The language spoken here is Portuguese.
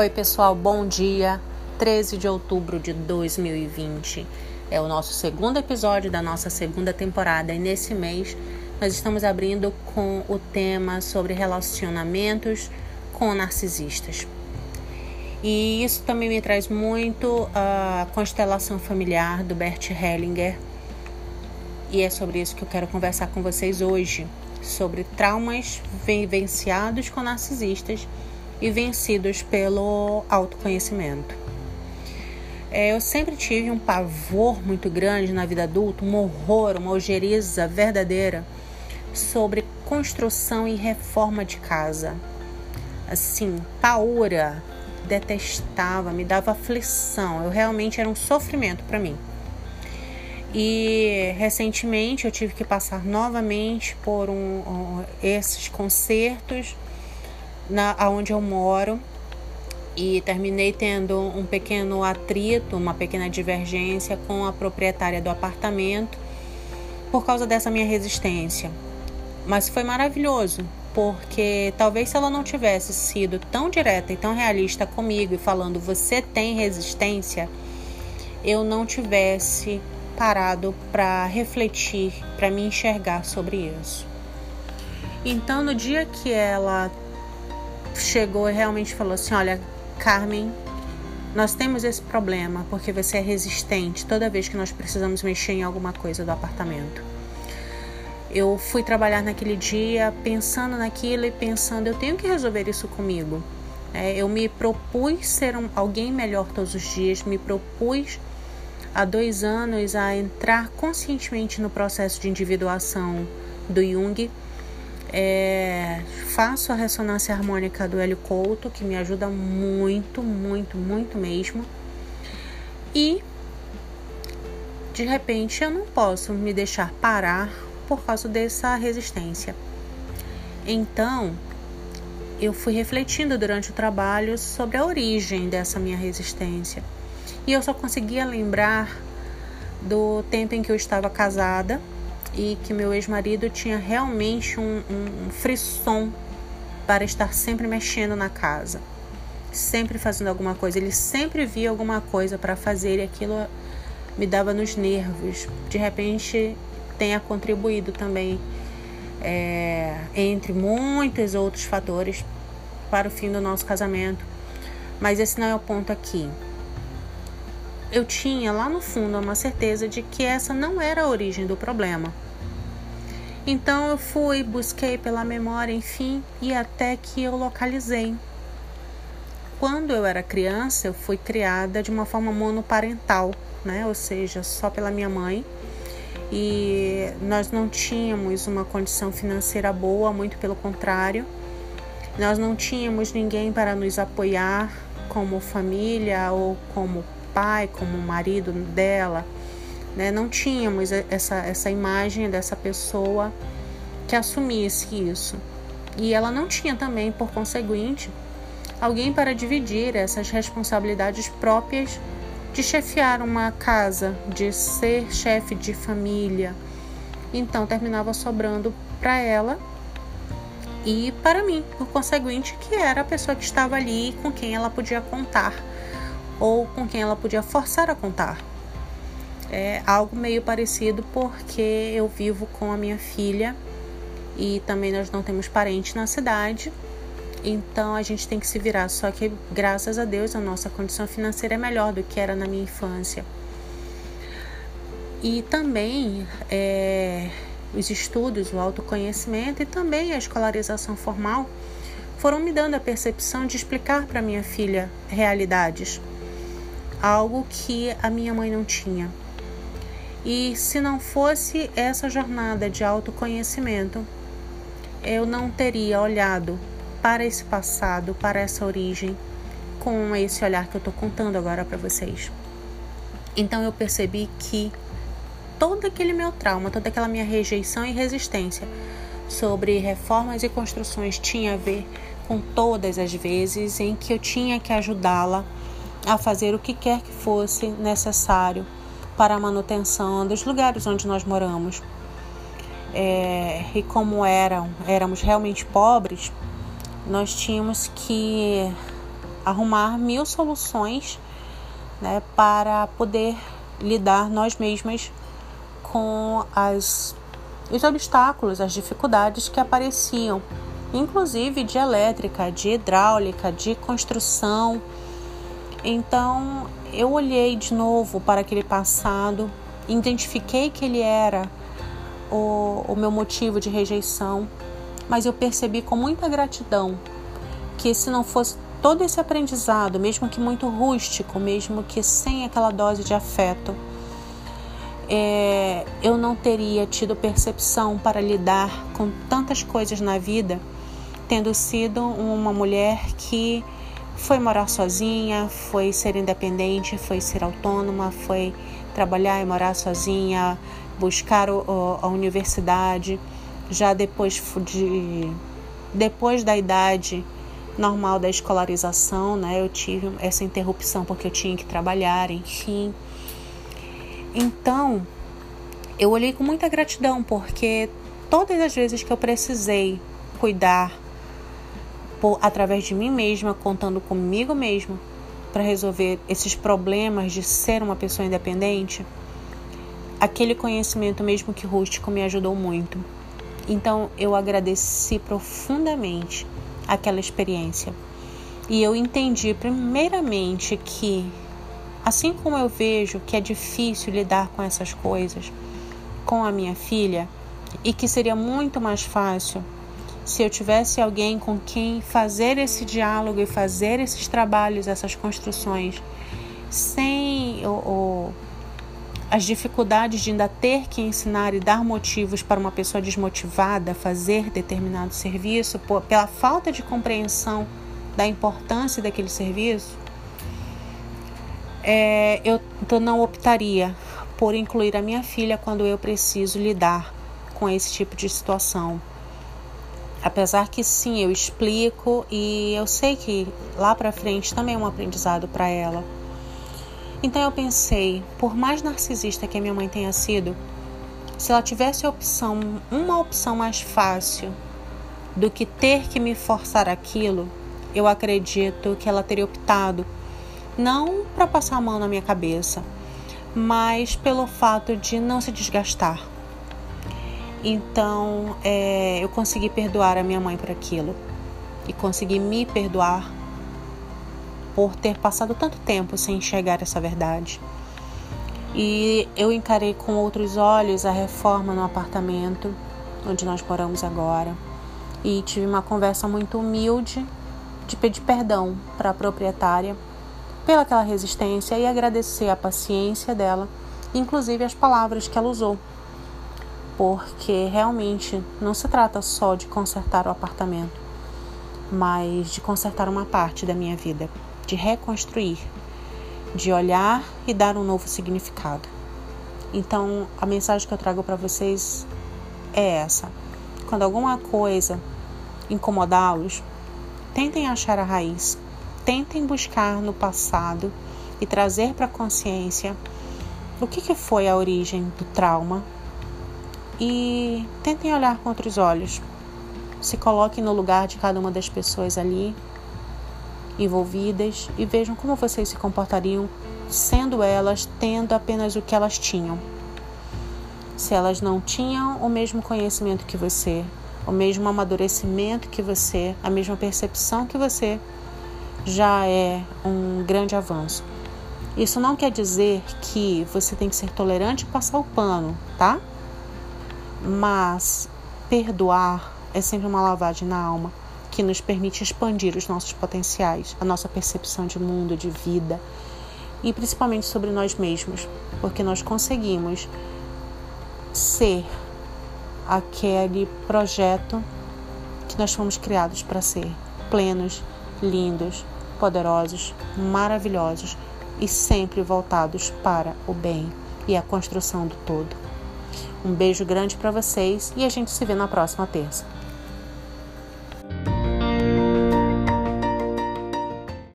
Oi, pessoal, bom dia. 13 de outubro de 2020 é o nosso segundo episódio da nossa segunda temporada e nesse mês nós estamos abrindo com o tema sobre relacionamentos com narcisistas. E isso também me traz muito a constelação familiar do Bert Hellinger. E é sobre isso que eu quero conversar com vocês hoje, sobre traumas vivenciados com narcisistas e vencidos pelo autoconhecimento. É, eu sempre tive um pavor muito grande na vida adulta, um horror, uma ojeriza verdadeira sobre construção e reforma de casa. Assim, paura, detestava, me dava aflição. Eu realmente era um sofrimento para mim. E recentemente eu tive que passar novamente por um, um, esses concertos na aonde eu moro e terminei tendo um pequeno atrito, uma pequena divergência com a proprietária do apartamento por causa dessa minha resistência. Mas foi maravilhoso, porque talvez se ela não tivesse sido tão direta e tão realista comigo e falando você tem resistência, eu não tivesse parado para refletir, para me enxergar sobre isso. Então, no dia que ela chegou e realmente falou assim: Olha, Carmen, nós temos esse problema porque você é resistente toda vez que nós precisamos mexer em alguma coisa do apartamento. Eu fui trabalhar naquele dia pensando naquilo e pensando: eu tenho que resolver isso comigo. É, eu me propus ser um, alguém melhor todos os dias, me propus há dois anos a entrar conscientemente no processo de individuação do Jung é, faço a ressonância harmônica do Hélio Couto, que me ajuda muito, muito, muito mesmo. E de repente eu não posso me deixar parar por causa dessa resistência. Então, eu fui refletindo durante o trabalho sobre a origem dessa minha resistência. E eu só conseguia lembrar do tempo em que eu estava casada e que meu ex-marido tinha realmente um, um, frisson para estar sempre mexendo na casa, sempre fazendo alguma coisa. Ele sempre via alguma coisa para fazer e aquilo me dava nos nervos. De repente, tenha contribuído também, é, entre muitos outros fatores, para o fim do nosso casamento. Mas esse não é o ponto aqui eu tinha lá no fundo uma certeza de que essa não era a origem do problema. Então eu fui, busquei pela memória, enfim, e até que eu localizei. Quando eu era criança, eu fui criada de uma forma monoparental, né? Ou seja, só pela minha mãe. E nós não tínhamos uma condição financeira boa, muito pelo contrário. Nós não tínhamos ninguém para nos apoiar como família ou como pai, como marido dela, né? Não tínhamos essa, essa imagem dessa pessoa que assumisse isso. E ela não tinha também, por conseguinte, alguém para dividir essas responsabilidades próprias de chefiar uma casa, de ser chefe de família. Então terminava sobrando para ela e para mim, por conseguinte, que era a pessoa que estava ali com quem ela podia contar ou com quem ela podia forçar a contar. É algo meio parecido porque eu vivo com a minha filha e também nós não temos parente na cidade, então a gente tem que se virar. Só que graças a Deus a nossa condição financeira é melhor do que era na minha infância. E também é, os estudos, o autoconhecimento e também a escolarização formal foram me dando a percepção de explicar para minha filha realidades algo que a minha mãe não tinha. E se não fosse essa jornada de autoconhecimento, eu não teria olhado para esse passado, para essa origem, com esse olhar que eu estou contando agora para vocês. Então eu percebi que todo aquele meu trauma, toda aquela minha rejeição e resistência sobre reformas e construções tinha a ver com todas as vezes em que eu tinha que ajudá-la a fazer o que quer que fosse necessário para a manutenção dos lugares onde nós moramos. É, e como eram, éramos realmente pobres, nós tínhamos que arrumar mil soluções né, para poder lidar nós mesmas com as, os obstáculos, as dificuldades que apareciam, inclusive de elétrica, de hidráulica, de construção. Então eu olhei de novo para aquele passado, identifiquei que ele era o, o meu motivo de rejeição, mas eu percebi com muita gratidão que se não fosse todo esse aprendizado, mesmo que muito rústico, mesmo que sem aquela dose de afeto, é, eu não teria tido percepção para lidar com tantas coisas na vida, tendo sido uma mulher que foi morar sozinha, foi ser independente, foi ser autônoma, foi trabalhar e morar sozinha, buscar o, a universidade, já depois de depois da idade normal da escolarização, né? Eu tive essa interrupção porque eu tinha que trabalhar, enfim. Então, eu olhei com muita gratidão porque todas as vezes que eu precisei cuidar por, através de mim mesma, contando comigo mesma para resolver esses problemas de ser uma pessoa independente, aquele conhecimento, mesmo que rústico, me ajudou muito. Então eu agradeci profundamente aquela experiência. E eu entendi, primeiramente, que assim como eu vejo que é difícil lidar com essas coisas com a minha filha e que seria muito mais fácil se eu tivesse alguém com quem fazer esse diálogo e fazer esses trabalhos, essas construções, sem as dificuldades de ainda ter que ensinar e dar motivos para uma pessoa desmotivada fazer determinado serviço, por, pela falta de compreensão da importância daquele serviço, é, eu não optaria por incluir a minha filha quando eu preciso lidar com esse tipo de situação. Apesar que sim, eu explico e eu sei que lá para frente também é um aprendizado para ela. Então eu pensei, por mais narcisista que a minha mãe tenha sido, se ela tivesse opção, uma opção mais fácil do que ter que me forçar aquilo, eu acredito que ela teria optado não para passar a mão na minha cabeça, mas pelo fato de não se desgastar. Então é, eu consegui perdoar a minha mãe por aquilo e consegui me perdoar por ter passado tanto tempo sem enxergar essa verdade. E eu encarei com outros olhos a reforma no apartamento onde nós moramos agora e tive uma conversa muito humilde de pedir perdão para a proprietária pela aquela resistência e agradecer a paciência dela, inclusive as palavras que ela usou. Porque realmente não se trata só de consertar o apartamento, mas de consertar uma parte da minha vida de reconstruir, de olhar e dar um novo significado. Então, a mensagem que eu trago para vocês é essa. Quando alguma coisa incomodá-los, tentem achar a raiz, tentem buscar no passado e trazer para a consciência o que, que foi a origem do trauma e tentem olhar com outros olhos. Se coloquem no lugar de cada uma das pessoas ali envolvidas e vejam como vocês se comportariam sendo elas tendo apenas o que elas tinham. Se elas não tinham o mesmo conhecimento que você, o mesmo amadurecimento que você, a mesma percepção que você, já é um grande avanço. Isso não quer dizer que você tem que ser tolerante e passar o pano, tá? Mas perdoar é sempre uma lavagem na alma que nos permite expandir os nossos potenciais, a nossa percepção de mundo, de vida e principalmente sobre nós mesmos, porque nós conseguimos ser aquele projeto que nós fomos criados para ser plenos, lindos, poderosos, maravilhosos e sempre voltados para o bem e a construção do todo. Um beijo grande para vocês e a gente se vê na próxima terça.